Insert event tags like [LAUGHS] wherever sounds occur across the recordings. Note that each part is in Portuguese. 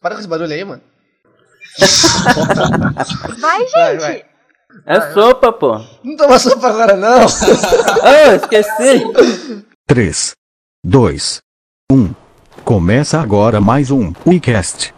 Para com esse barulho aí, mano. Vai, gente! Vai, vai. É sopa, pô. Não toma sopa agora, não. [LAUGHS] Ah, esqueci. 3, 2, 1. Começa agora mais um WeCast.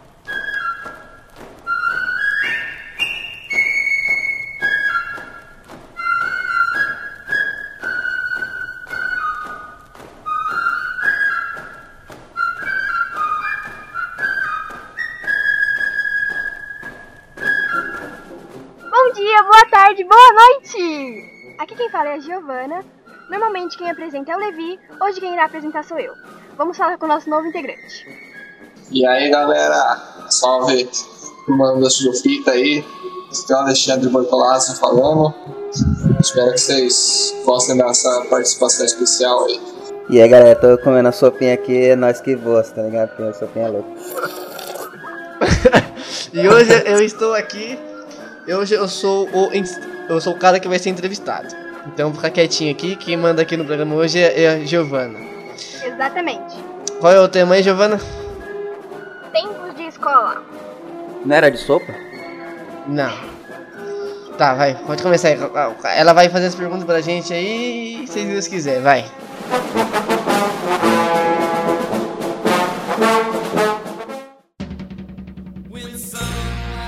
É a Giovana. Normalmente quem apresenta é o Levi, hoje quem irá apresentar sou eu. Vamos falar com o nosso novo integrante. E aí galera, salve mano da Sujofita aí, aqui é o Alexandre Bortolazzi falando. Espero que vocês gostem dessa participação especial aí. E aí, galera, tô comendo a sopinha aqui, é nós que voa, tá ligado? Porque a sopinha é louca. [LAUGHS] E hoje eu estou aqui. Hoje eu sou o eu sou o cara que vai ser entrevistado. Então fica quietinho aqui. Quem manda aqui no programa hoje é é a Giovana. Exatamente. Qual é o tema aí, Giovana? Tempos de escola. Não era de sopa? Não. Tá, vai, pode começar aí. Ela vai fazer as perguntas pra gente aí, se Deus quiser, vai.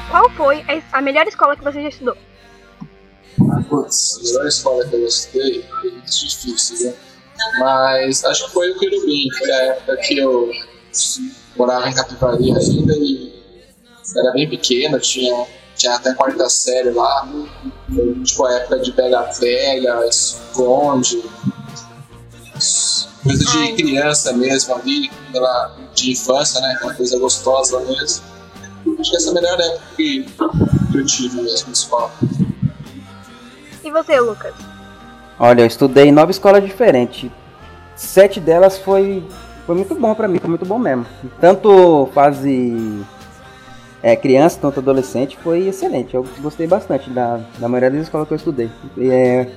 Qual foi a melhor escola que você já estudou? Putz, a melhor escola que eu estudei foi muito difícil, né? Mas acho que foi o Querubim, foi a época que eu morava em Capivari ainda e era bem pequeno, tinha, tinha até quarta série lá. Foi tipo a época de pega-pega, esconde, coisa de criança mesmo ali, aquela de infância, né? Aquela coisa gostosa mesmo. Acho que essa é a melhor época que, que eu tive mesmo na escola. E você, Lucas? Olha, eu estudei em nove escolas diferentes. Sete delas foi, foi muito bom pra mim, foi muito bom mesmo. Tanto fase é, criança, tanto adolescente, foi excelente. Eu gostei bastante da, da maioria das escolas que eu estudei. E, é,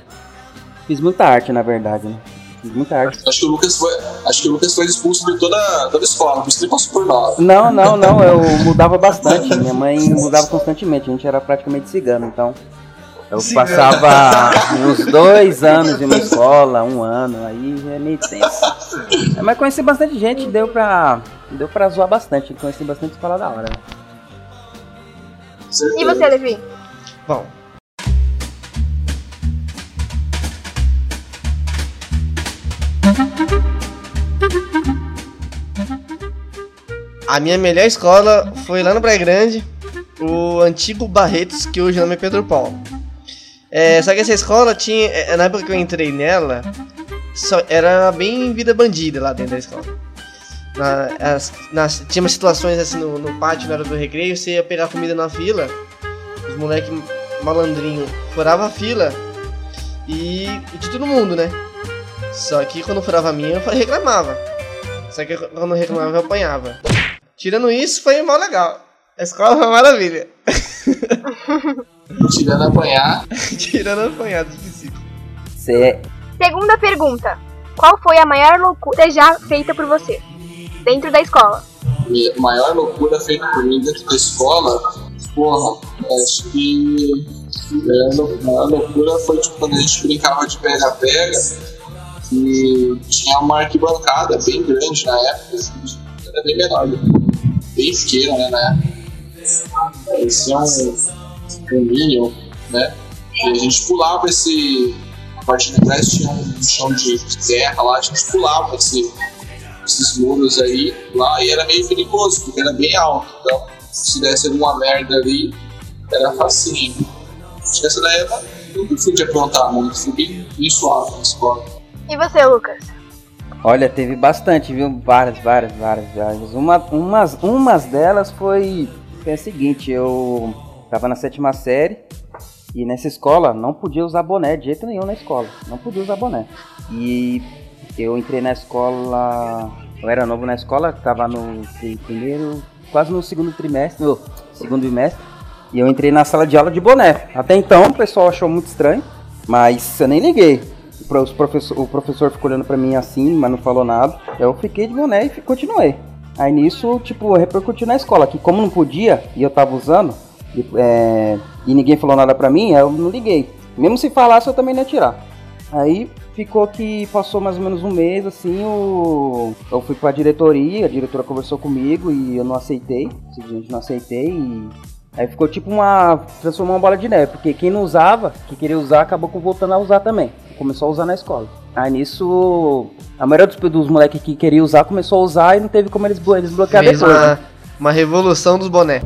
fiz muita arte, na verdade, né? Fiz muita arte. Acho que o Lucas foi, acho que o Lucas foi expulso de toda, toda a escola, por isso que ele passou por nove. Não, não, não, eu mudava bastante. Minha mãe mudava constantemente, a gente era praticamente cigano, então. Eu Cigano. passava [LAUGHS] uns dois anos em uma escola, um ano, aí é meio tenso. É, mas conheci bastante gente, deu pra. Deu pra zoar bastante. Conheci bastante escola da hora. E você, Levi? Bom. A minha melhor escola foi lá no Praia Grande, o antigo Barretos, que hoje o nome é Pedro Paulo. É, só que essa escola tinha, é, na época que eu entrei nela, só, era bem vida bandida lá dentro da escola. Na, as- nas- tinha umas situações assim no, no pátio na hora do recreio, você ia pegar comida na fila, os moleques malandrinho furava a fila e, e de todo mundo, né? Só que quando furava a minha, eu reclamava. Só que quando eu reclamava, eu apanhava. Tirando isso, foi mó legal. A escola foi uma maravilha. [LAUGHS] Tirando apanhar, [LAUGHS] Tirando apanhado de psico. Você Segunda pergunta. Qual foi a maior loucura já feita por você? Dentro da escola. minha maior loucura feita por mim dentro da escola, porra, acho que a lou- a maior loucura foi tipo, quando a gente brincava de pega-pega e tinha uma arquibancada bem grande na época, assim, era bem menor, bem pequena né, na época. Parecia um, um Minion, né? E a gente pulava esse. A parte de trás tinha um chão de terra lá, a gente pulava esse, esses muros aí lá e era meio perigoso, porque era bem alto. Então, se desse alguma merda ali, era facinho. Acho que essa daí eu nunca fui de aprontar muito, fui bem, bem suave na escola. E você, Lucas? Olha, teve bastante, viu? Várias, várias, várias, várias. Uma, umas, umas delas foi, foi a seguinte, eu tava na sétima série e nessa escola não podia usar boné de jeito nenhum na escola. Não podia usar boné. E eu entrei na escola. Eu era novo na escola, tava no pri- primeiro, quase no segundo trimestre, no segundo bimestre. E eu entrei na sala de aula de boné. Até então o pessoal achou muito estranho, mas eu nem liguei. Os professor, o professor ficou olhando pra mim assim, mas não falou nada. Eu fiquei de boné e continuei. Aí nisso, tipo, repercutiu na escola, que como não podia, e eu tava usando, e, é, e ninguém falou nada pra mim, eu não liguei. Mesmo se falasse, eu também não ia tirar. Aí ficou que passou mais ou menos um mês, assim, o... eu fui pra diretoria, a diretora conversou comigo e eu não aceitei, simplesmente não aceitei e Aí ficou tipo uma. transformou uma bola de neve, porque quem não usava, que queria usar, acabou voltando a usar também. Começou a usar na escola. Aí nisso, a maioria dos, dos moleques que queria usar começou a usar e não teve como eles, eles bloquear Fez depois. uma, né? uma revolução dos bonés.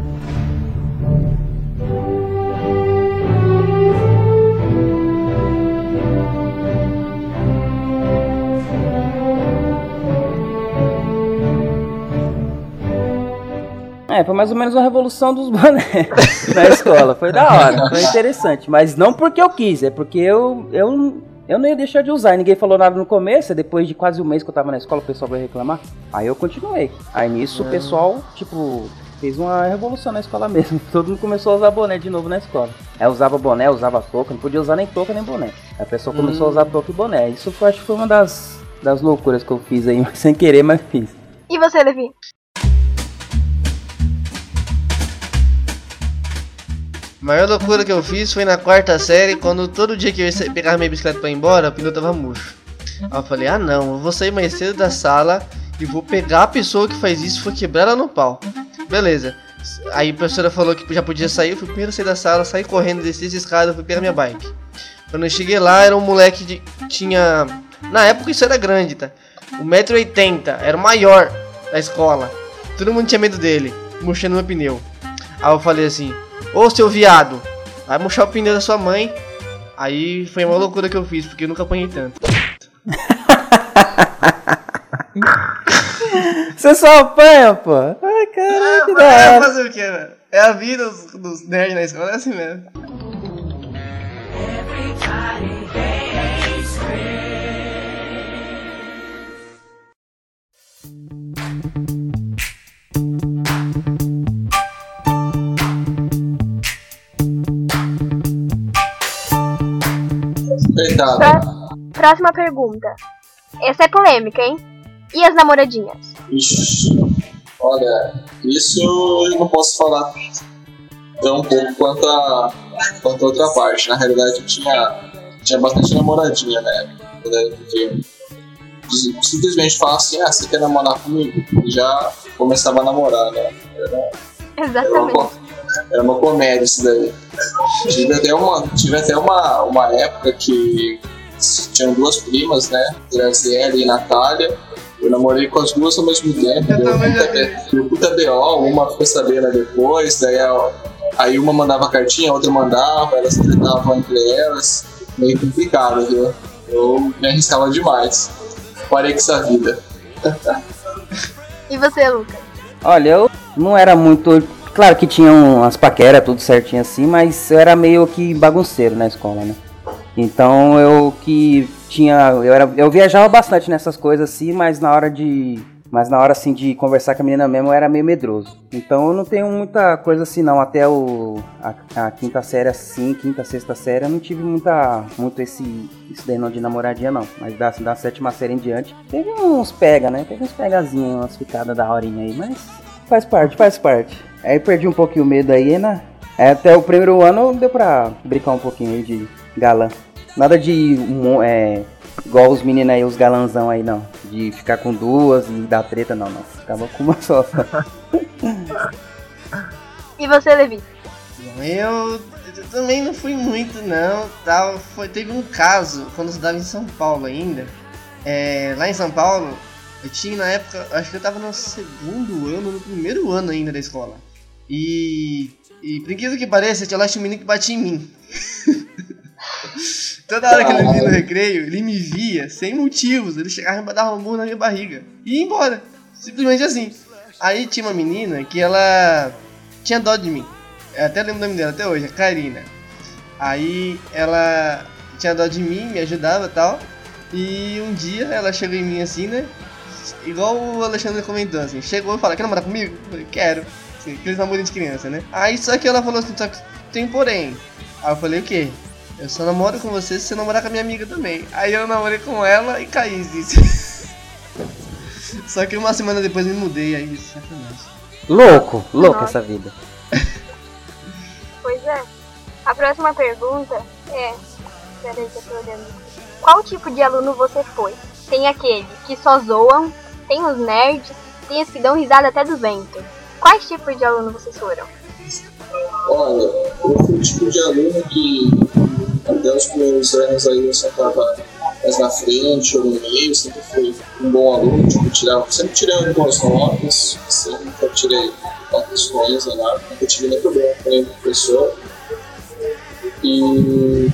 Foi mais ou menos uma revolução dos bonés [LAUGHS] na escola. Foi da hora, foi interessante. Mas não porque eu quis, é porque eu, eu, eu não ia deixar de usar. E ninguém falou nada no começo, e depois de quase um mês que eu tava na escola, o pessoal veio reclamar. Aí eu continuei. Aí nisso o pessoal, tipo, fez uma revolução na escola mesmo. [LAUGHS] Todo mundo começou a usar boné de novo na escola. Aí usava boné, usava touca, não podia usar nem touca nem boné. Aí a pessoa começou a usar touca e boné. Isso foi, acho que foi uma das, das loucuras que eu fiz aí, [LAUGHS] sem querer, mas fiz. E você, Levi? A maior loucura que eu fiz foi na quarta série, quando todo dia que eu pegar minha bicicleta pra ir embora, o pneu tava murcho. Aí eu falei, ah não, eu vou sair mais cedo da sala e vou pegar a pessoa que faz isso e vou quebrar ela no pau. Beleza. Aí a professora falou que já podia sair, eu fui primeiro sair da sala, saí correndo, desci as escadas, fui pegar minha bike. Quando eu cheguei lá, era um moleque de. tinha. Na época isso era grande, tá? 1,80m, era o maior da escola. Todo mundo tinha medo dele, murchando meu pneu. Aí eu falei assim, ô seu viado, vai murchar o pneu da sua mãe. Aí foi uma loucura que eu fiz, porque eu nunca apanhei tanto. [LAUGHS] Você só apanha, pô. Ai, caralho, que da é hora. fazer o que, velho? É a vida dos, dos nerds na escola, é assim mesmo. Coitado. Pró- Próxima pergunta. Essa é polêmica, hein? E as namoradinhas? Ixi, olha, isso eu não posso falar tão pouco quanto a, quanto a outra parte. Na realidade, eu tinha, tinha bastante namoradinha na época. né, simplesmente falar assim: ah, você quer namorar comigo? E já começava a namorar, né? Era Exatamente. co- era uma comédia isso daí. Tive até uma, tive até uma, uma época que tinham duas primas, né? Graziella e Natália. Eu namorei com as duas ao mesmo tempo. Eu Deu puta, deu puta BO, uma ficou sabendo depois, daí a- aí uma mandava cartinha, a outra mandava, elas tratavam entre elas. Meio complicado, viu? Eu me arriscava demais. Parei com essa vida. E você, Lucas? Olha, eu não era muito. Claro que tinha umas paqueras, tudo certinho assim, mas eu era meio que bagunceiro na escola, né? Então eu que tinha. Eu, era, eu viajava bastante nessas coisas assim, mas na hora de. Mas na hora assim de conversar com a menina mesmo eu era meio medroso. Então eu não tenho muita coisa assim não. Até o, a, a quinta série assim, quinta, sexta série, eu não tive muita. muito esse. Isso daí não de namoradinha não. Mas da, da sétima série em diante, teve uns pega, né? Teve uns pegazinhos, umas ficadas da horinha aí, mas faz parte, faz parte. Aí perdi um pouquinho o medo aí, né? Até o primeiro ano deu pra brincar um pouquinho aí de galã. Nada de um, é, igual os meninos aí, os galanzão aí, não. De ficar com duas e dar treta, não, não. Ficava com uma só. [LAUGHS] E você, Levi? Eu, eu também não fui muito, não. Tal. Foi, teve um caso, quando eu estudava em São Paulo ainda. É, lá em São Paulo, eu tinha na época, acho que eu tava no segundo ano, no primeiro ano ainda da escola. E. E por incrível que pareça, tinha lá tinha um menino que batia em mim. [LAUGHS] Toda hora que ele vinha no recreio, ele me via sem motivos. Ele chegava e me dava um murro na minha barriga. E ia embora. Simplesmente assim. Aí tinha uma menina que ela tinha dó de mim. Eu até lembro o nome dela até hoje, a Karina. Aí ela tinha dó de mim, me ajudava e tal. E um dia ela chegou em mim assim, né? Igual o Alexandre comentou, assim, chegou e falou, quer namorar comigo? Eu falei, quero. Assim, aqueles namorinhos de criança, né? Aí só que ela falou assim, só que tem porém. Aí eu falei, o quê? Eu só namoro com você se você namorar com a minha amiga também. Aí eu namorei com ela e caí. [LAUGHS] Só que uma semana depois me mudei, aí sacanagem. Louco, louco Nossa. essa vida. Pois é. A próxima pergunta é. Peraí que eu tô olhando. Qual tipo de aluno você foi? Tem aqueles que só zoam, tem os nerds, tem os que dão risada até do vento. Quais tipos de aluno vocês foram? Olha, eu fui o tipo de aluno que até os primeiros anos aí eu sentava mais na frente ou no meio, sempre fui um bom aluno, tipo, tirava, sempre tirei boas notas, sempre tirei notas ruins nem nunca tive nem problema com nenhum professor. E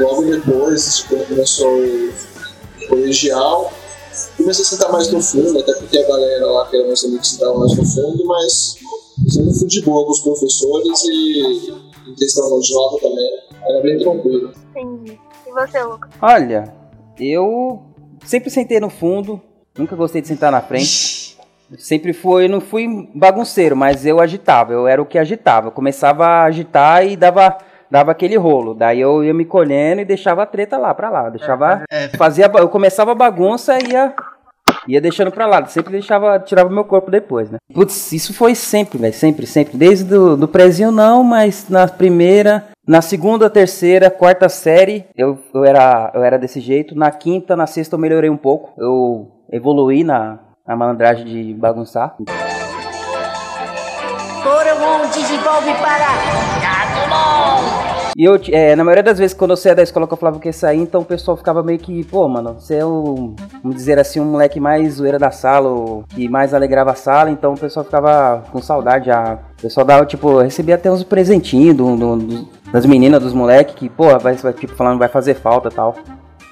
logo depois, quando começou o colegial, comecei a sentar mais no fundo, até porque a galera lá que era meus amigos sentava mais no fundo, mas eu sempre fui de boa com os professores e em questão de nota também, era bem tranquilo. Entendi. E você, Lucas? Olha, eu sempre sentei no fundo, nunca gostei de sentar na frente. Sempre fui, não fui bagunceiro, mas eu agitava, eu era o que agitava. Eu começava a agitar e dava, dava aquele rolo. Daí eu ia me colhendo e deixava a treta lá pra lá. Deixava. É, Fazia, eu começava a bagunça e ia, ia deixando pra lá. Sempre deixava, tirava meu corpo depois, né? Putz, isso foi sempre, velho. Sempre, sempre. Desde do, do prezinho não, mas na primeira, na segunda, terceira, quarta série, eu, eu, era, eu era desse jeito. Na quinta, na sexta eu melhorei um pouco. Eu evoluí na, na malandragem de bagunçar. Coromon desenvolve para Gagumon. E eu, é, na maioria das vezes, quando eu saía da escola que eu falava que ia sair, então o pessoal ficava meio que, pô, mano, você é o, vamos dizer assim, um moleque mais zoeira da sala, o que mais alegrava a sala, então o pessoal ficava com saudade. O pessoal dava, tipo, recebia até uns presentinhos do, do- do- das meninas, dos moleques, que, pô, vai, tipo, falando vai fazer falta tal.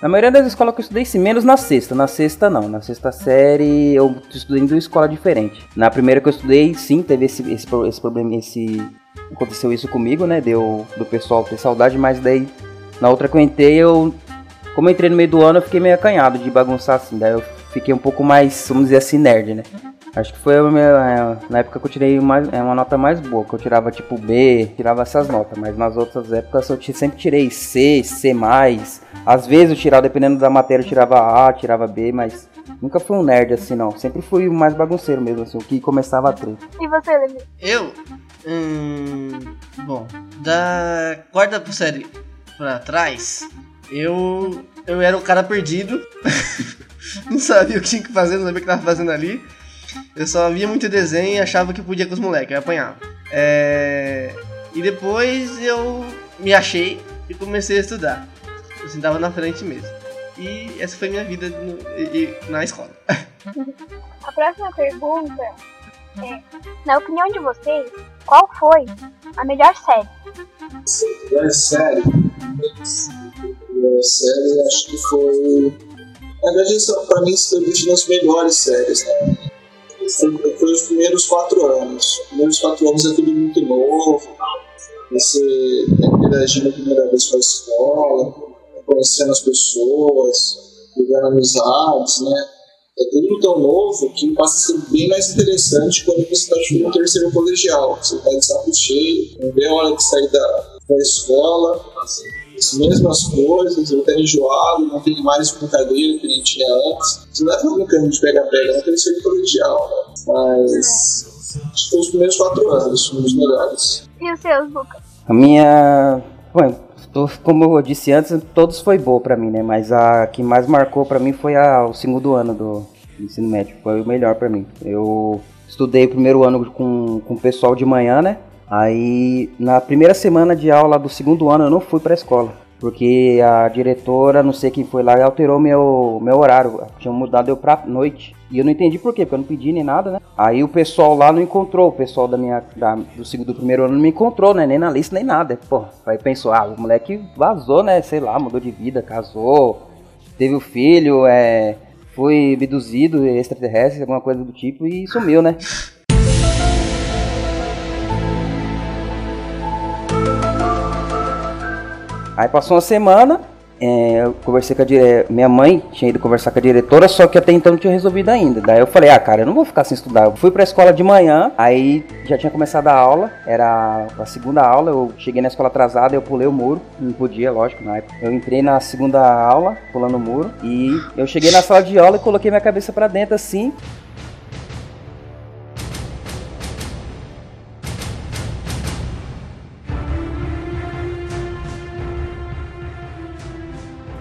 Na maioria das escolas que eu estudei, sim, menos na sexta. Na sexta, não. Na sexta série, eu estudei em duas escolas diferentes. Na primeira que eu estudei, sim, teve esse, esse, esse problema, esse... Aconteceu isso comigo, né? Deu do pessoal ter saudade, mas daí, na outra que eu entrei, eu... Como eu entrei no meio do ano, eu fiquei meio acanhado de bagunçar, assim. Daí eu fiquei um pouco mais, vamos dizer assim, nerd, né? Acho que foi a minha, é, na época que eu tirei mais, é, uma nota mais boa, que eu tirava tipo B, tirava essas notas, mas nas outras épocas eu sempre tirei C, C+, às vezes eu tirava, dependendo da matéria, eu tirava A, tirava B, mas nunca fui um nerd assim não, sempre fui o mais bagunceiro mesmo, assim, o que começava a treta. E você, Levi? Eu. Hum, bom, da quarta série pra trás, eu. Eu era o cara perdido. [LAUGHS] não sabia o que tinha que fazer, não sabia o que tava fazendo ali. Eu só via muito desenho e achava que podia com os moleques, eu apanhava. É, E depois eu me achei e comecei a estudar. Eu sentava na frente mesmo. E essa foi minha vida no- e- e- na escola. [LAUGHS] A próxima pergunta é: Na opinião de vocês, qual foi a melhor série? É sério. É sério, acho que foi. Na verdade, pra mim, isso foi uma das melhores séries, né? Foi, os primeiros quatro anos. Os primeiros quatro anos é tudo muito novo. Você interagindo a primeira vez com a escola, conhecendo as pessoas, vivendo amizades, né? É tudo tão novo que passa a ser bem mais interessante quando você está no terceiro colegial. Você está de saco cheio, não vê a hora de sair da, da escola, as mesmas coisas, até enjoado, não tem mais brincadeira que a gente tinha antes. Você não ficar brincando de pega-pega no terceiro colegial, né? Mas acho que foi os primeiros quatro anos, um dos melhores. E os seus, Lucas? A minha, bom, como eu disse antes, todos foi boa pra mim, né, mas a que mais marcou pra mim foi a, o segundo ano do ensino médio, foi o melhor pra mim. Eu estudei o primeiro ano com, com o pessoal de manhã, né, Aí, na primeira semana de aula do segundo ano, eu não fui pra escola. Porque a diretora, não sei quem foi lá, alterou meu, meu horário. Tinha mudado eu pra noite. E eu não entendi por quê, porque eu não pedi nem nada, né? Aí o pessoal lá não encontrou, o pessoal da minha, da, do segundo do primeiro ano não me encontrou, né? Nem na lista, nem nada. Pô, aí pensou, ah, o moleque vazou, né? Sei lá, mudou de vida, casou, teve o filho, é, foi abduzido, extraterrestre, alguma coisa do tipo, e sumiu, né? [LAUGHS] Aí passou uma semana, é, eu conversei com a dire... minha mãe tinha ido conversar com a diretora, só que até então não tinha resolvido ainda. Daí eu falei, ah, cara, eu não vou ficar sem estudar. Eu fui pra escola de manhã, aí já tinha começado a aula, era a segunda aula, eu cheguei na escola atrasada, eu pulei o muro, não podia, lógico, na época. Eu entrei na segunda aula, pulando o muro, e eu cheguei na sala de aula e coloquei minha cabeça para dentro assim,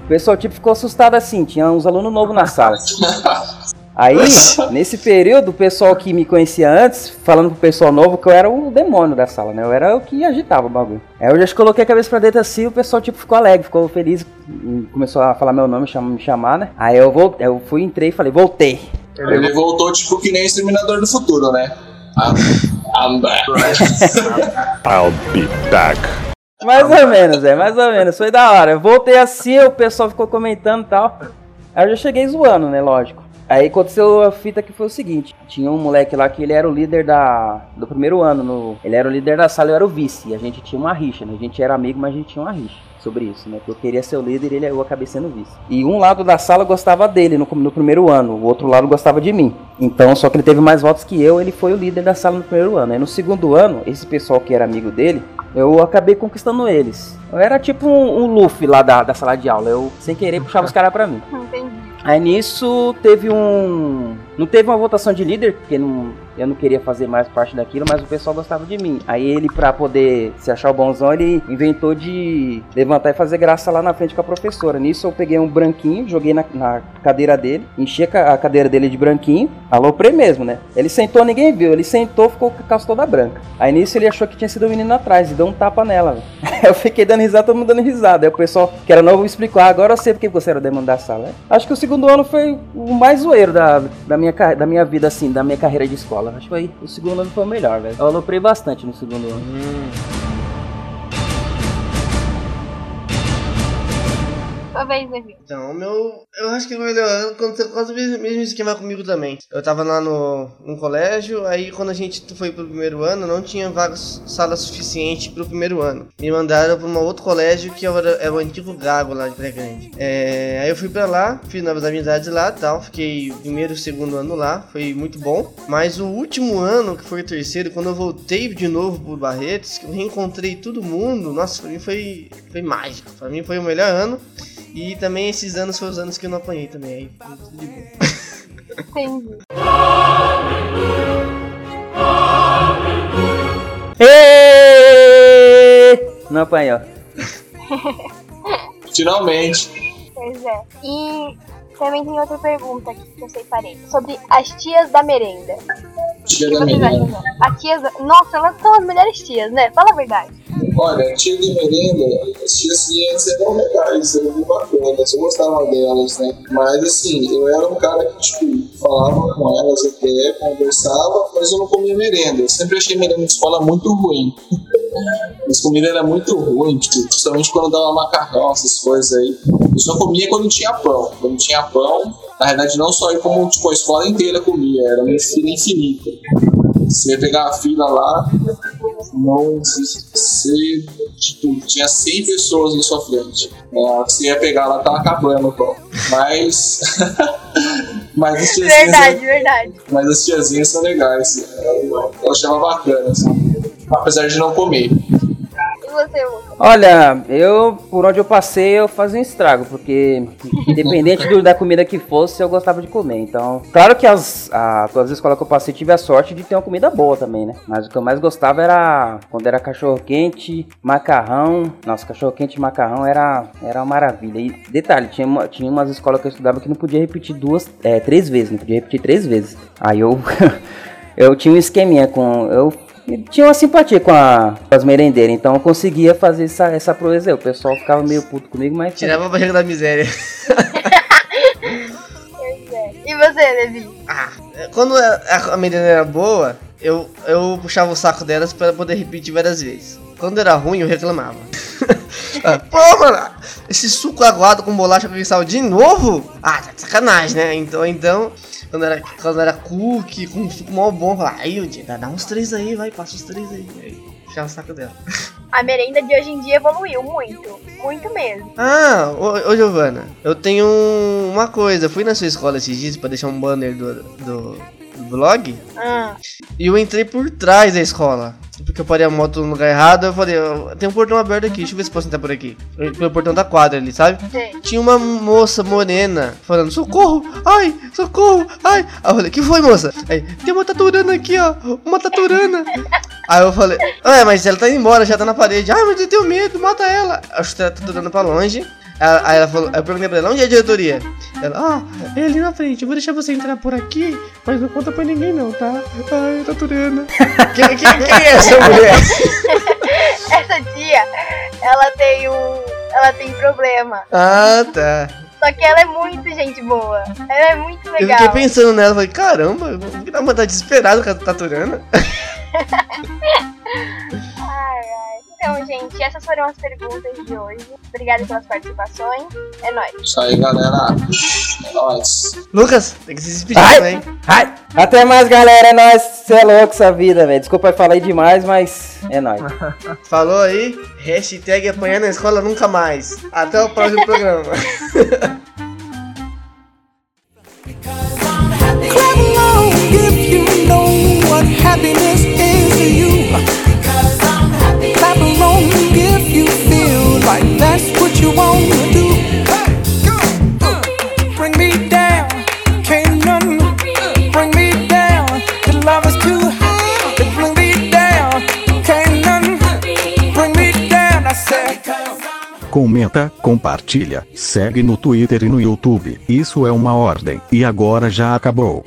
O pessoal tipo ficou assustado assim, tinha uns alunos novos na sala. Aí, nesse período, o pessoal que me conhecia antes, falando pro pessoal novo que eu era o demônio da sala, né? Eu era o que agitava o bagulho. Aí eu já coloquei a cabeça pra dentro assim, o pessoal tipo ficou alegre, ficou feliz, começou a falar meu nome, me chamar, né? Aí eu voltei, eu fui, entrei e falei, voltei. Ele voltou tipo que nem o Exterminador do Futuro, né? I'm, I'm back. I'll be back. Mais ou menos, é, mais ou menos. Foi da hora. Eu voltei assim, o pessoal ficou comentando e tal. Aí eu já cheguei zoando, né? Lógico. Aí aconteceu a fita que foi o seguinte: tinha um moleque lá que ele era o líder da, do primeiro ano. No, ele era o líder da sala, eu era o vice. E a gente tinha uma rixa, né? A gente era amigo, mas a gente tinha uma rixa sobre isso, né? Eu queria ser o líder e ele, eu acabei sendo vice. E um lado da sala gostava dele no, no primeiro ano, o outro lado gostava de mim. Então, só que ele teve mais votos que eu, ele foi o líder da sala no primeiro ano. Aí no segundo ano, esse pessoal que era amigo dele, eu acabei conquistando eles. Eu era tipo um, um Luffy lá da, da sala de aula. Eu, sem querer, puxava os caras pra mim. Entendi. Aí nisso teve um. Não teve uma votação de líder, porque não, eu não queria fazer mais parte daquilo, mas o pessoal gostava de mim. Aí ele, pra poder se achar o bonzão, ele inventou de levantar e fazer graça lá na frente com a professora. Nisso eu peguei um branquinho, joguei na, na cadeira dele, enchi a ca- a cadeira dele de branquinho, aloprei mesmo, né? Ele sentou, ninguém viu, ele sentou, ficou com a calça toda branca. Aí nisso ele achou que tinha sido o menino atrás e deu um tapa nela. [LAUGHS] Eu fiquei dando risada, todo mundo dando risada. Aí o pessoal que era novo explicou, ah, agora eu sei porque você era o demônio da sala. Acho que o segundo ano foi o mais zoeiro da, da, minha, da minha vida, assim, da minha carreira de escola. Acho que o segundo ano foi o melhor, velho. Eu aloprei bastante no segundo ano. Vez, Levi. Então, o meu. Eu acho que o melhor ano aconteceu quase o mesmo esquema comigo também. Eu tava lá no, no colégio, aí quando a gente foi pro primeiro ano, não tinha vagas, sala suficiente pro primeiro ano. Me mandaram pra um outro colégio que era, era o antigo Gago lá de Grande. É, aí eu fui pra lá, fiz novas amizades lá tal. Fiquei primeiro e segundo ano lá, foi muito bom. Mas o último ano, que foi o terceiro, quando eu voltei de novo pro Barretos, que eu reencontrei todo mundo, nossa, pra mim foi, foi mágico. Pra mim foi o melhor ano. E também esses anos foram os anos que eu não apanhei também. Aí tudo de boa. Entendi. Não apanhou. [LAUGHS] Finalmente. Pois é. E também tem outra pergunta aqui que eu separei. Sobre as tias da merenda. Tia da merenda. tias. da- Nossa, elas são as melhores tias, né? Fala a verdade. Olha, tia de merenda, as tias ciências eram legais, eram muito bacanas, eu gostava delas, né? Mas assim, eu era um cara que, tipo, falava com elas até, conversava, mas eu não comia merenda. Eu sempre achei merenda de escola muito ruim. [LAUGHS] As comidas eram muito ruim, tipo, principalmente quando dava macarrão, essas coisas aí. Eu só comia quando tinha pão. Quando tinha pão, na verdade não só eu, como tipo, a escola inteira comia, era uma fila infinita. Você ia pegar a fila lá, não você tipo, tinha 100 pessoas na sua frente. É, você ia pegar lá, tava acabando o pão. Mas. [LAUGHS] mas as tiazinhas. Verdade, verdade. Mas as tiazinhas são legais. Eu, eu achava bacana, assim, apesar de não comer. Você, Lucas? Olha, eu, por onde eu passei, eu fazia um estrago, porque independente do- da comida que fosse, eu gostava de comer. Então, claro que as, a, todas as escolas que eu passei tive a sorte de ter uma comida boa também, né? Mas o que eu mais gostava era quando era cachorro quente, macarrão. Nossa, cachorro quente e macarrão era, era uma maravilha. E detalhe, tinha, uma- tinha umas escolas que eu estudava que não podia repetir duas, é, três vezes, não podia repetir três vezes. Aí eu, [LAUGHS] eu tinha um esqueminha com. Eu e tinha uma simpatia com, a, com as merendeiras, então eu conseguia fazer essa, essa proeza. O pessoal ficava meio puto comigo, mas. Tirava a barriga da miséria. [LAUGHS] E você, Levi? Ah, quando a, a merenda era boa, eu, eu puxava o saco delas para poder repetir várias vezes. Quando era ruim, eu reclamava. [LAUGHS] Ah, Pô, mano, esse suco aguado com bolacha com sal de novo? Ah, tá de sacanagem, né? Então, então quando era, quando era cookie com suco mal bom, falava, aí, o dia, dá, uns três aí, vai, passa os três aí. aí puxava o saco dela. A merenda de hoje em dia evoluiu muito. Muito mesmo. Ah, ô, ô Giovana, eu tenho um- uma coisa. Fui na sua escola esses dias pra deixar um banner do, do, do vlog Ah, e eu entrei por trás da escola. Porque eu parei a moto no lugar errado. Eu falei, "Ó, tem um portão aberto aqui, deixa eu ver se posso entrar por aqui. Pelo portão da quadra ali, sabe? sei. Tinha uma moça morena falando: socorro, ai, socorro, ai. Aí eu falei: que foi, moça? Aí, tem uma taturana aqui, ó, uma taturana. [LAUGHS] Aí eu falei: é, mas ela tá indo embora, já tá na parede. Ai, mas eu tenho medo, mata ela. Acho que tá taturando pra longe. Ela- Aí ela falou, eu perguntei pra ela, onde é a diretoria? Ela, ah, é ali na frente, eu vou deixar você entrar por aqui, mas não conta pra ninguém não, tá? Ai, taturana. [LAUGHS] quem, quem, quem é essa mulher? [LAUGHS] Essa tia, ela tem um. Ela tem problema. Ah, tá. Só que ela é muito gente boa. Ela é muito Eu legal. fiquei pensando nela, falei, caramba, eu vou dar uma tá desesperado com a taturana. [LAUGHS] Então, gente, essas foram as perguntas de hoje. Obrigada pelas participações. É nóis. Isso aí, galera. É nóis. Lucas, tem que se despedir Ai! também. Ai, até mais, galera. É nóis. Cê é louco essa vida, velho. Desculpa eu falei demais, mas é nóis. [LAUGHS] Falou aí, hashtag apanhar na escola nunca mais. Até o próximo [LAUGHS] programa. Happiness is to you. Comenta, compartilha, segue no Twitter e no YouTube. Isso é uma ordem. E agora já acabou.